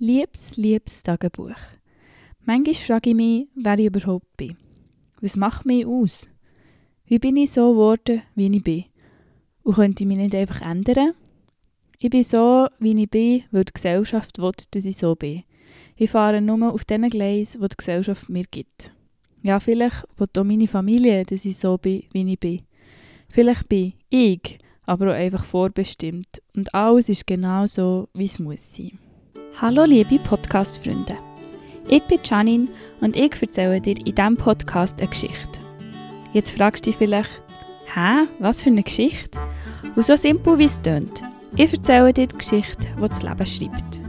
Liebes, liebes Tagebuch. Manchmal frage ich mich, wer ich überhaupt bin. Was macht mich aus? Wie bin ich so geworden, wie ich bin? Und könnte ich mich nicht einfach ändern? Ich bin so, wie ich bin, weil die Gesellschaft will, dass ich so bin. Ich fahre nur auf den Gleisen, die die Gesellschaft mir gibt. Ja, vielleicht will auch meine Familie, dass ich so bin, wie ich bin. Vielleicht bin ich aber auch einfach vorbestimmt. Und alles ist genau so, wie es muss sein. Hallo liebe Podcast-Freunde. Ich bin Janine und ich erzähle dir in diesem Podcast eine Geschichte. Jetzt fragst du dich vielleicht, hä, was für eine Geschichte? Und so simpel wie es klingt. Ich erzähle dir die Geschichte, die das Leben schreibt.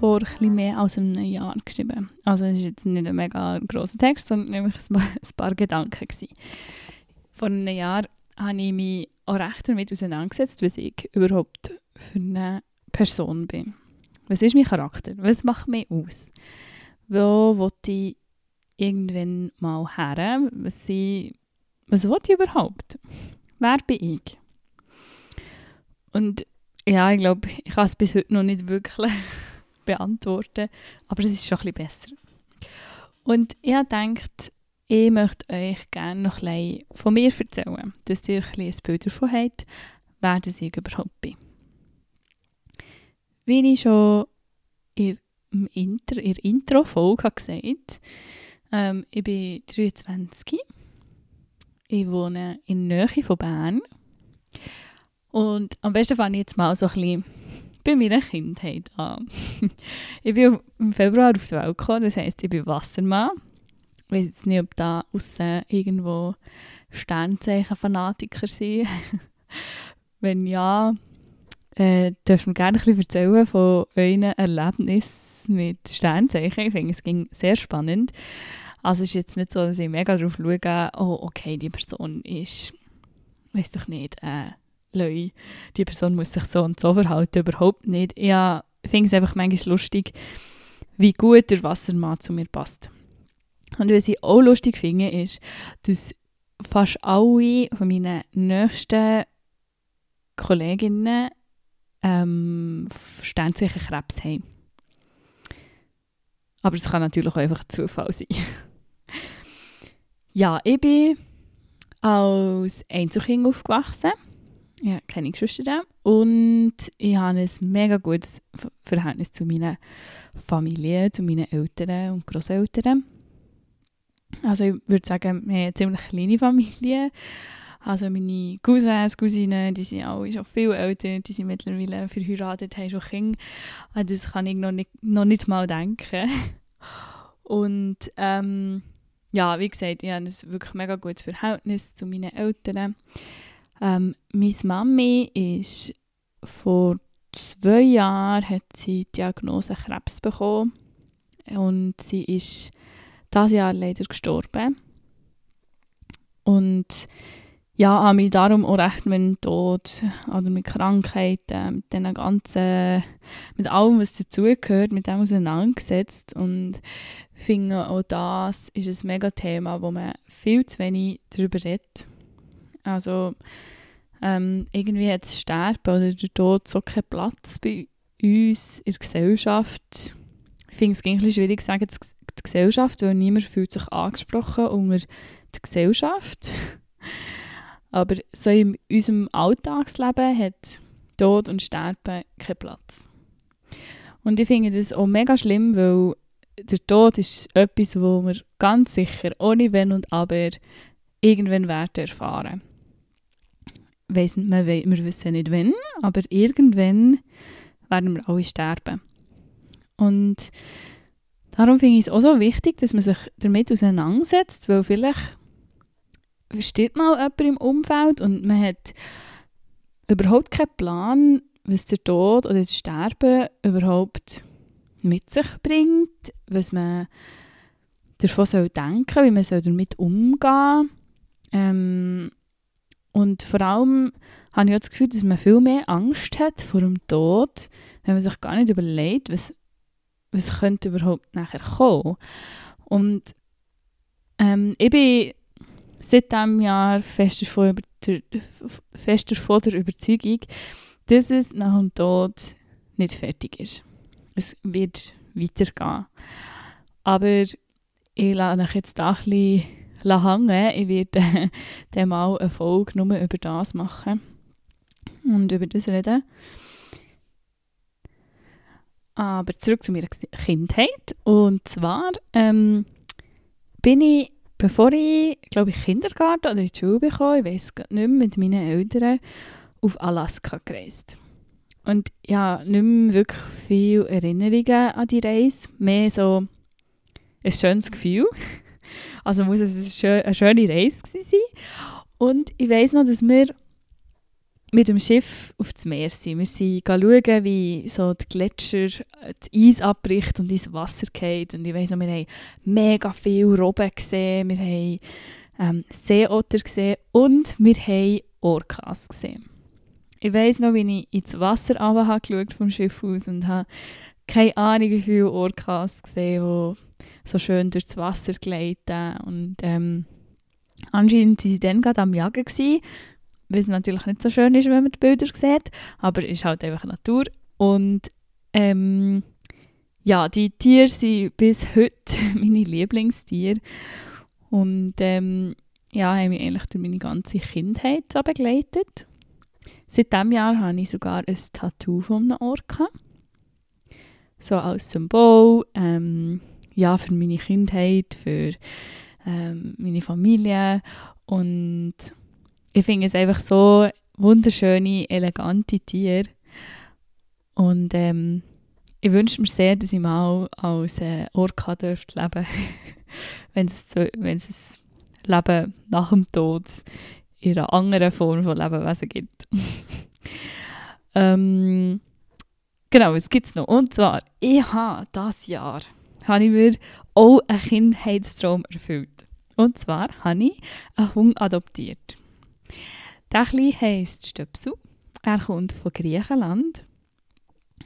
Vor etwas mehr als einem Jahr geschrieben. Also es ist jetzt nicht ein mega grosser Text, sondern nämlich ein paar Gedanken. Gewesen. Vor einem Jahr habe ich mich auch recht damit auseinandergesetzt, was ich überhaupt für eine Person bin. Was ist mein Charakter? Was macht mich aus? Wo will ich irgendwann mal her? Was, ich, was will ich überhaupt? Wer bin ich? Und ja, ich glaube, ich kann es bis heute noch nicht wirklich beantworten, aber es ist schon ein bisschen besser. Und ich habe ich möchte euch gerne noch bisschen von mir erzählen, dass ihr ein, ein Bild davon habt, wer das ich überhaupt bin. Wie ich schon in der Intro, Intro-Folge gesagt habe, ähm, ich bin 23, ich wohne in der Nähe von Bern und am besten fange ich jetzt mal so ein bisschen bei meiner Kindheit an. ich bin im Februar auf die Welt gekommen, das heisst, ich bin Wassermann. Ich weiß jetzt nicht, ob da außen irgendwo Sternzeichen-Fanatiker sind. Wenn ja, äh, dürft ihr gerne ein bisschen erzählen von euren Erlebnissen mit Sternzeichen. Ich finde, es ging sehr spannend. Also es ist jetzt nicht so, dass ich mega darauf schaue, oh, okay, die Person ist, weiß doch nicht, äh, Leute, die Person muss sich so und so verhalten, überhaupt nicht. Ich finde es einfach manchmal lustig, wie gut der Wassermann zu mir passt. Und was ich auch lustig finde, ist, dass fast alle von meinen nächsten Kolleginnen ähm, sternsicher Krebs haben. Aber es kann natürlich auch einfach Zufall sein. ja, ich bin als Einzelkind aufgewachsen ja, keine Geschwister und ich habe ein mega gutes Verhältnis zu meiner Familie, zu meinen Eltern und Großeltern. Also ich würde sagen, wir haben eine ziemlich kleine Familie. Also meine Cousins, Cousinen, die sind alle schon viel älter, die sind mittlerweile verheiratet, haben schon Kinder. Das kann ich noch nicht, noch nicht mal denken. Und ähm, ja, wie gesagt, ich habe ein wirklich mega gutes Verhältnis zu meinen Eltern. Ähm, meine Mami ist vor zwei Jahren hat sie die Diagnose Krebs bekommen und sie ist dieses Jahr leider gestorben. Und ja, habe mich darum auch recht mit dem Tod oder mit Krankheiten, mit den ganzen, mit allem, was dazugehört, mit dem auseinandergesetzt und finde auch das ist ein mega Thema, wo man viel zu wenig darüber redet. Also ähm, irgendwie hat das Sterben oder der Tod so keinen Platz bei uns in der Gesellschaft. Ich finde es ein bisschen schwierig zu sagen, die Gesellschaft, weil niemand fühlt sich angesprochen unter die Gesellschaft. Aber so in unserem Alltagsleben hat Tod und Sterben keinen Platz. Und ich finde das auch mega schlimm, weil der Tod ist etwas, wo wir ganz sicher, ohne Wenn und Aber, irgendwann werden erfahren weiss, wir, wir wissen nicht wann, aber irgendwann werden wir alle sterben. Und darum finde ich es auch so wichtig, dass man sich damit auseinandersetzt, weil vielleicht stirbt mal jemand im Umfeld und man hat überhaupt keinen Plan, was der Tod oder das Sterben überhaupt mit sich bringt, was man davon soll denken, wie man damit umgehen soll. Ähm, und vor allem habe ich auch das Gefühl, dass man viel mehr Angst hat vor dem Tod, wenn man sich gar nicht überlegt, was, was könnte überhaupt nachher kommen. Und ähm, ich bin seit diesem Jahr fest davon, über, fest davon der Überzeugung, dass es nach dem Tod nicht fertig ist. Es wird weitergehen. Aber ich lasse euch jetzt da ein bisschen hängen. Ich werde dann mal eine Folge nur über das machen und über das reden. Aber zurück zu meiner Kindheit. Und zwar ähm, bin ich, bevor ich, glaube ich, Kindergarten oder in die Schule bekam, ich weiß nicht mehr, mit meinen Eltern auf Alaska gereist. Und ich habe nicht mehr wirklich viele Erinnerungen an die Reise. Mehr so ein schönes Gefühl. Also muss es eine schöne Reise sein. Und ich weiß noch, dass wir mit dem Schiff auf das Meer sind. Wir sind schauen, wie so die Gletscher das Eis abbricht und ins Wasser geht. Und ich weiss noch, wir haben mega viele Robben gesehen, wir haben ähm, Seeotter gesehen und wir haben Orcas gesehen. Ich weiss noch, wie ich ins Wasser geschaut vom Schiff aus und habe keine Ahnung, wie viele Orcas gesehen, die so schön durchs Wasser gleiten. Und ähm, anscheinend waren sie dann gerade am Jagen. Gewesen was natürlich nicht so schön ist, wenn man die Bilder sieht, aber es ist halt einfach Natur. Und ähm, ja, die Tiere sind bis heute meine Lieblingstiere. Und ähm, ja, haben mich eigentlich durch meine ganze Kindheit so begleitet. Seit diesem Jahr habe ich sogar ein Tattoo von einem Orca. So als Symbol, ähm, ja, für meine Kindheit, für ähm, meine Familie und ich finde es einfach so wunderschöne, elegante Tiere. Und ähm, ich wünsche mir sehr, dass ich mal als äh, Orca dürfte leben wenn es wenn es Leben nach dem Tod in einer anderen Form von Lebewesen gibt. ähm, genau, was gibt es noch? Und zwar, ich habe dieses Jahr habe ich mir auch einen Kindheitstraum erfüllt. Und zwar habe ich einen Hund adoptiert. Der Kleine heisst Stöpsel. Er kommt von Griechenland.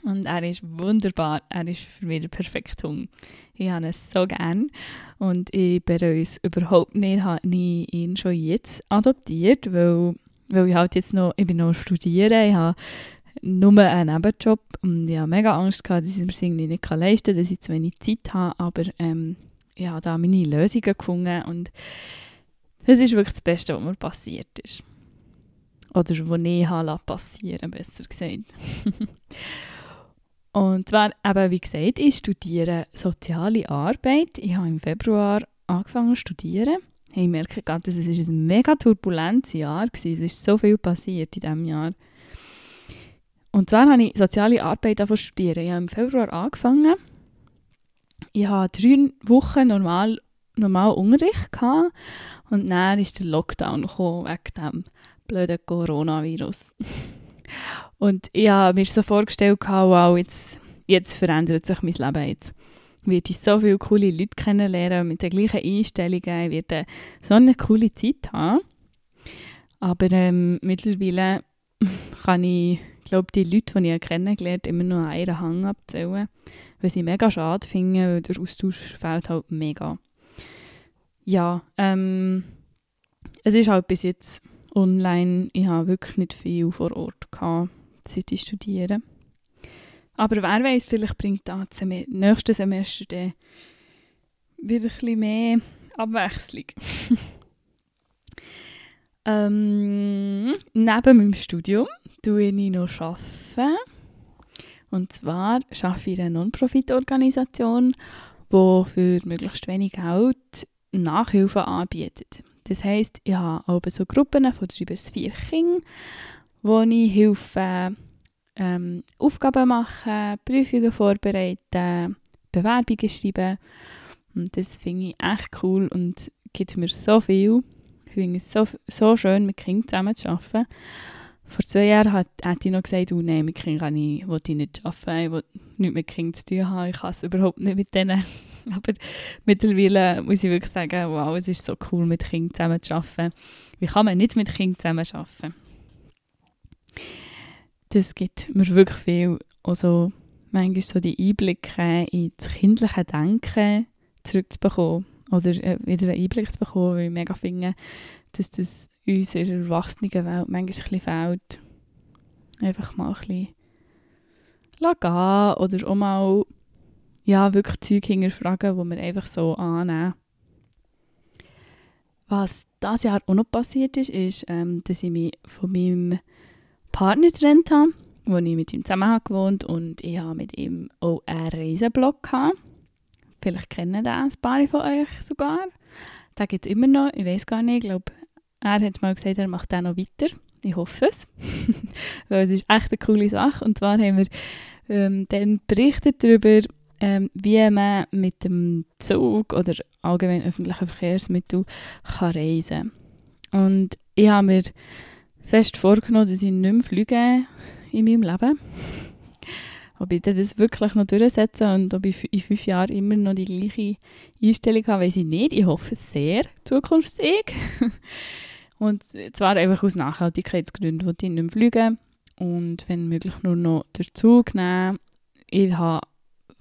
Und er ist wunderbar. Er ist für mich der perfekte Hund. Ich habe ihn so gern. Und ich bereue es überhaupt nicht, habe ich ihn schon jetzt adoptiert, weil, weil ich halt jetzt noch, ich bin noch studieren, ich habe nur einen Nebenjob und ich habe mega Angst gehabt, dass ich mir das irgendwie nicht leisten kann, dass ich zu wenig Zeit habe, aber ähm, ich habe da meine Lösungen gefunden und das ist wirklich das Beste, was mir passiert ist. Oder was ich habe passieren besser gesagt. Und zwar, eben, wie gesagt, ich studiere soziale Arbeit. Ich habe im Februar angefangen zu studieren. Ich merke gerade, dass es ein mega turbulentes Jahr war. Es ist so viel passiert in diesem Jahr. Und zwar habe ich soziale Arbeit studieren. Ich habe im Februar angefangen. Ich hatte drei Wochen normal, normal Unterricht gehabt. und dann ist der Lockdown gekommen wegen dem blöden Coronavirus. Und ich habe mir so vorgestellt, wow, jetzt, jetzt verändert sich mein Leben. Jetzt werde ich so viele coole Leute kennenlernen mit den gleichen Einstellungen. Ich werde so eine coole Zeit haben. Aber ähm, mittlerweile kann ich, glaube die Leute, die ich kennengelernt habe, immer nur einen Hang abzählen. Was ich mega schade finde, weil der Austausch fehlt halt mega. Ja, ähm, es ist halt bis jetzt online. Ich habe wirklich nicht viel vor Ort gehabt, seit ich studiere. Aber wer weiß, vielleicht bringt das Sem nächste Semester dann wieder ein bisschen mehr Abwechslung. ähm, neben meinem Studium tue ich noch. Und zwar arbeite ich in einer Non-Profit-Organisation, die für möglichst wenig Geld Nachhilfe anbietet. Das heisst, ich habe auch so Gruppen von drei bis vier Kindern, wo ich helfe, ähm, Aufgaben machen, Prüfungen vorbereiten, Bewerbungen schreiben. Und das finde ich echt cool und gibt mir so viel. Finde es so, so schön, mit Kindern zusammen zu arbeiten. Vor zwei Jahren hat, hat ich noch gesagt, oh nein, mit Kindern kann ich, will ich nicht arbeiten, ich will nichts mit Kindern zu tun haben, ich kann es überhaupt nicht mit denen Aber mittlerweile muss ich wirklich sagen, wow, es ist so cool, mit Kindern zusammen zu arbeiten. Wie kann man nicht mit Kindern zusammen arbeiten? Das gibt mir wirklich viel. Also manchmal so die Einblicke ins kindliche Denken zurückzubekommen oder äh, wieder einen Einblick zu bekommen, weil ich mega finde, dass das uns in der Erwachsenenwelt manchmal ein bisschen fehlt. Einfach mal ein bisschen gehen oder auch mal ja, wirklich Zeug hinterfragen, die wir einfach so annehmen. Was dieses Jahr auch noch passiert ist, ist, ähm, dass ich mich von meinem Partner getrennt habe, wo ich mit ihm zusammen gewohnt und ich habe mit ihm auch einen Reiseblog gehabt. Vielleicht kennen den ein paar von euch sogar. Den gibt es immer noch, ich weiß gar nicht, ich glaube, er hat mal gesagt, er macht den noch weiter. Ich hoffe es, weil es ist echt eine coole Sache. Und zwar haben wir ähm, dann berichtet darüber, ähm, wie man mit dem Zug oder allgemein öffentlichen Verkehrsmitteln kann reisen kann. Und ich habe mir fest vorgenommen, dass ich nicht mehr fliege in meinem Leben. Ob ich das wirklich noch durchsetze und ob ich in fünf Jahren immer noch die gleiche Einstellung habe, weiß ich nicht. Ich hoffe sehr, zukunftsig. und zwar einfach aus Nachhaltigkeitsgründen, wo ich nicht mehr fliegen und wenn möglich nur noch den Zug nehmen. Ich habe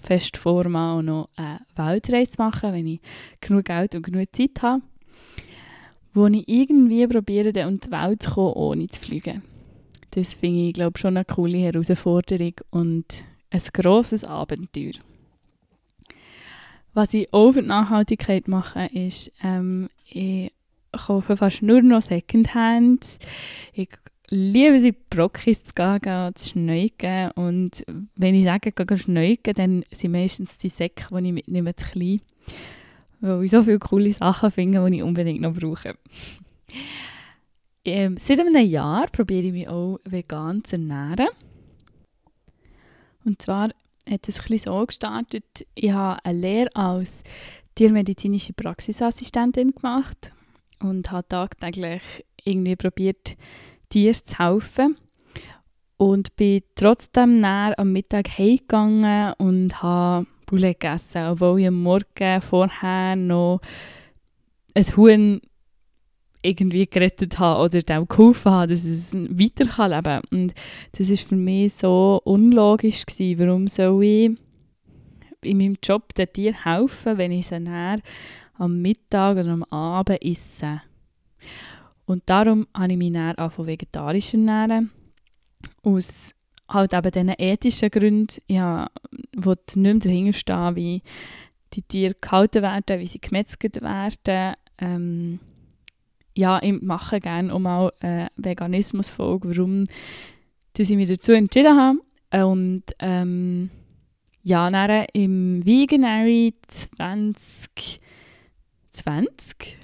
fest vor, mal noch eine Weltreise zu machen, wenn ich genug Geld und genug Zeit habe, wo ich irgendwie probiere, um die Welt zu kommen, ohne zu fliegen. Das finde ich, glaube schon eine coole Herausforderung und ein grosses Abenteuer. Was ich auch für die Nachhaltigkeit mache, ist, ähm, ich kaufe fast nur noch Secondhand. Ich liebe es, in Brockis zu gehen, zu schneuken. Und wenn ich sage, gehen schneuken, dann sind meistens die Säcke, die ich mitnehme, zu klein. Weil ich so viele coole Sachen finde, die ich unbedingt noch brauche. Ähm, seit einem Jahr probiere ich mich auch vegan zu ernähren. Und zwar hat es ein so gestartet, ich habe eine Lehre als tiermedizinische Praxisassistentin gemacht und habe tagtäglich irgendwie probiert, Tieren zu helfen. Und bin trotzdem näher am Mittag heimgegangen und habe Poulet gegessen, obwohl ich am Morgen vorher noch ein Huhn irgendwie gerettet habe oder dem geholfen habe, dass es weiter kann leben. Und das war für mich so unlogisch gewesen. Warum soll ich in meinem Job den Tieren helfen, wenn ich sie näher am Mittag oder am Abend esse? Und darum habe ich mich dann von vegetarisch ernähren. Aus halt eben diesen ethischen Gründen, ja, wo nicht mehr dahinter stehen, wie die Tiere gehalten werden, wie sie gemetzelt werden. Ähm, ja, ich mache gerne auch mal eine Veganismus-Folge, warum dass ich mich dazu entschieden habe. Und ähm, ja, dann im Veganary 2020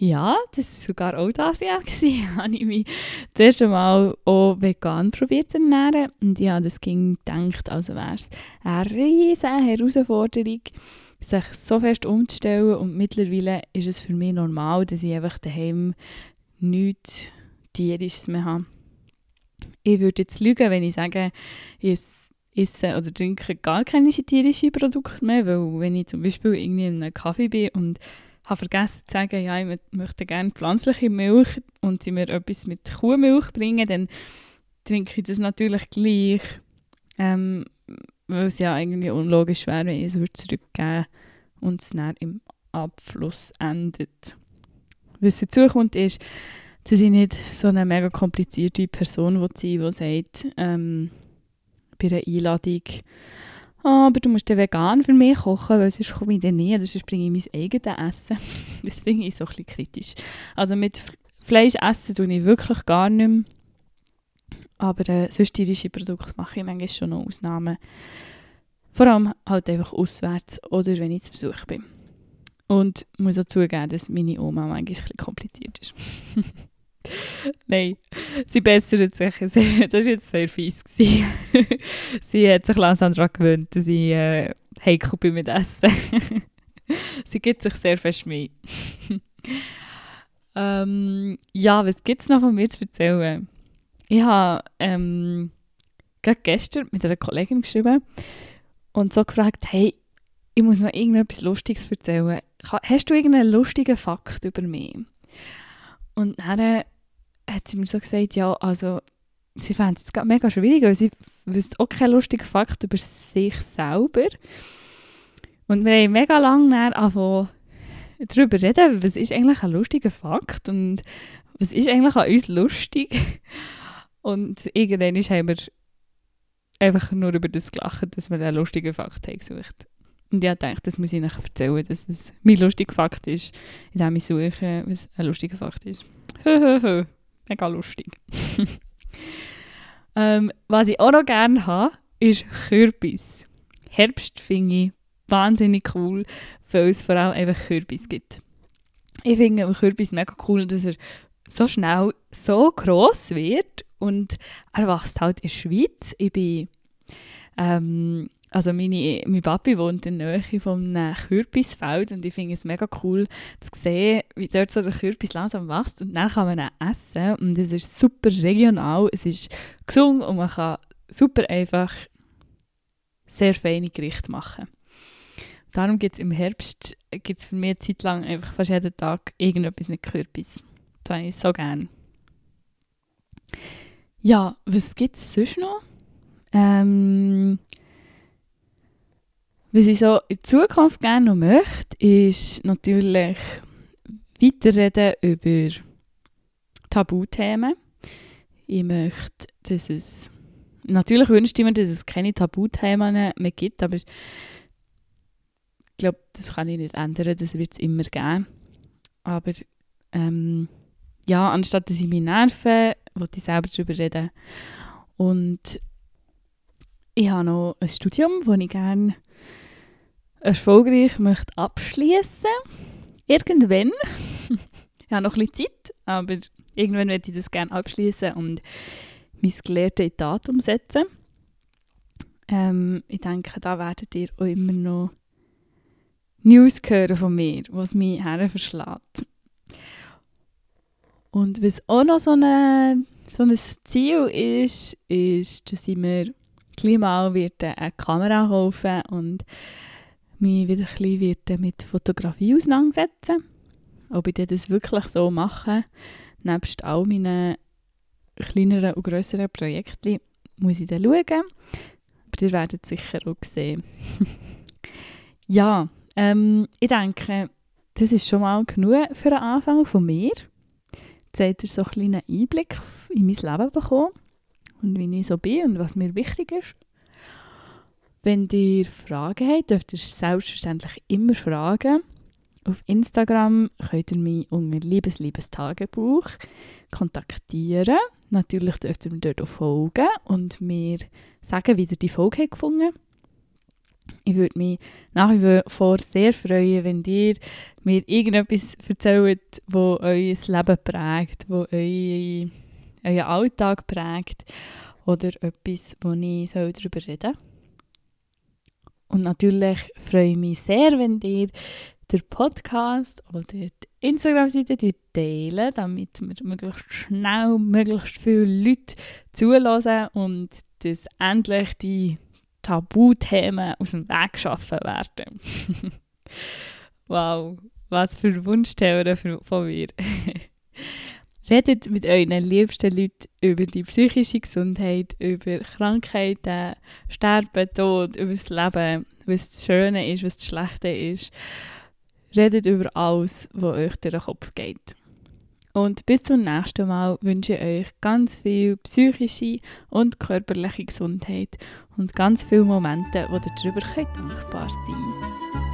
ja, das war sogar auch das Jahr, gewesen, habe ich mich das erste Mal auch vegan probiert zu ernähren. Und ja, das ging gedacht, also wäre es eine riesige Herausforderung, sich so fest umzustellen. Und mittlerweile ist es für mich normal, dass ich einfach daheim nichts Tierisches mehr habe. Ich würde jetzt lügen, wenn ich sage, ich esse oder trinke gar keine tierischen Produkte mehr, weil wenn ich zum Beispiel irgendwie in einem Kaffee bin und habe vergessen zu sagen, ja, ich möchte gerne pflanzliche Milch und sie mir etwas mit Kuhmilch bringen, dann trinke ich das natürlich gleich, ähm, weil es ja irgendwie unlogisch wäre, wenn ich es zurückgeben und es dann im Abfluss endet. Was dazu kommt, ist, dass ich nicht so eine mega komplizierte Person sein will, die sagt, ähm, bei einer Einladung oh, aber du musst ja vegan für mich kochen, weil sonst komme ich dann nie, sonst bringe ich mein eigenes Essen. das finde ich so ein bisschen kritisch. Also mit Fleisch essen tue ich wirklich gar nicht mehr. Aber äh, sonst tierische Produkte mache ich manchmal schon noch Ausnahmen. Vor allem halt einfach auswärts oder wenn ich zu Besuch bin. Und ich muss auch zugeben, dass meine Oma manchmal ein kompliziert ist. Nein, sie bessert sich. das war jetzt sehr fies. sie hat sich langsam daran gewöhnt, dass ich äh, heikel bin mit Essen. sie gibt sich sehr fest Mühe. ähm, ja, was gibt es noch von mir zu erzählen? Ich habe ähm, gerade gestern mit einer Kollegin geschrieben und so gefragt, hey, ich muss noch irgendetwas Lustiges erzählen. Hast du irgendeinen lustigen Fakt über mich? Und dann hat sie mir so gesagt, ja, also sie fände es mega schwierig, weil sie wüsste auch keinen lustigen Fakt über sich selber. Und wir haben mega lange angefangen, darüber reden, was ist eigentlich ein lustiger Fakt und was ist eigentlich an uns lustig. Und irgendwann haben wir einfach nur über das gelacht, dass wir einen lustigen Fakt haben gesucht. Und ich dachte, das muss ich nachher erzählen, dass es mein lustiger Fakt ist, indem ich suche, was ein lustiger Fakt ist. Mega lustig. ähm, was ich auch noch gerne habe, ist Kürbis. Herbst finde ich wahnsinnig cool, weil es vor allem einfach Kürbis gibt. Ich finde Kürbis mega cool, dass er so schnell so groß wird und er wächst halt in der Schweiz. Ich bin, ähm, also meine, mein Papi wohnt in der Nähe von einem Kürbisfeld und ich finde es mega cool zu sehen, wie dort so der Kürbis langsam wächst und dann kann man ihn essen und es ist super regional, es ist gesund und man kann super einfach sehr feine Gerichte machen. Darum gibt es im Herbst gibt's für mich eine Zeit lang einfach fast jeden Tag irgendetwas mit Kürbis. Das habe ich so gerne. Ja, was gibt es sonst noch? Ähm, was ich so in Zukunft gerne noch möchte, ist natürlich weiterreden über Tabuthemen. Ich möchte, dass es natürlich wünsche ich mir, dass es keine Tabuthemen mehr gibt, aber ich glaube, das kann ich nicht ändern, das wird es immer geben. Aber ähm, ja, anstatt dass ich mich nerve, wollte ich selber darüber reden. Und ich habe noch ein Studium, das ich gerne erfolgreich möchte abschließen. Irgendwann. ich habe noch ein bisschen Zeit, aber irgendwann möchte ich das gerne abschließen und mein Gelehrte in Tat umsetzen. Ähm, ich denke, da werdet ihr auch immer noch News hören von mir, was mich her verschlägt. Und was auch noch so, eine, so ein Ziel ist, ist, dass ich mir gleich mal eine Kamera kaufen und mich wieder ein bisschen mit Fotografie auseinandersetzen. Ob ich das wirklich so mache, nebst all meinen kleineren und grösseren Projekten, muss ich dann schauen. Aber ihr werdet es sicher auch sehen. ja, ähm, ich denke, das ist schon mal genug für den Anfang von mir. Jetzt habt ihr so einen kleinen Einblick in mein Leben bekommen und wie ich so bin und was mir wichtig ist. Wenn ihr Fragen habt, dürft ihr selbstverständlich immer fragen. Auf Instagram könnt ihr mich unter Liebes-Liebes-Tagebuch kontaktieren. Natürlich dürft ihr mir dort auch folgen und mir sagen, wie ihr die Folge gefunden habt. Ich würde mich nach wie vor sehr freuen, wenn ihr mir irgendetwas erzählt, das euer Leben prägt, das euer, euren Alltag prägt oder etwas, wo ich darüber reden soll. Und natürlich freue ich mich sehr, wenn ihr den Podcast oder die Instagram-Seite teilen, damit wir möglichst schnell möglichst viele Leute zulassen und dass endlich die Tabuthemen aus dem Weg geschaffen werden. wow, was für Wunschtheorien von mir. Redet mit euren liebsten Leuten über die psychische Gesundheit, über Krankheiten, Sterben, Tod, über das Leben, was das Schöne ist, was das Schlechte ist. Redet über alles, was euch durch den Kopf geht. Und bis zum nächsten Mal wünsche ich euch ganz viel psychische und körperliche Gesundheit und ganz viele Momente, wo ihr darüber dankbar sein könnt.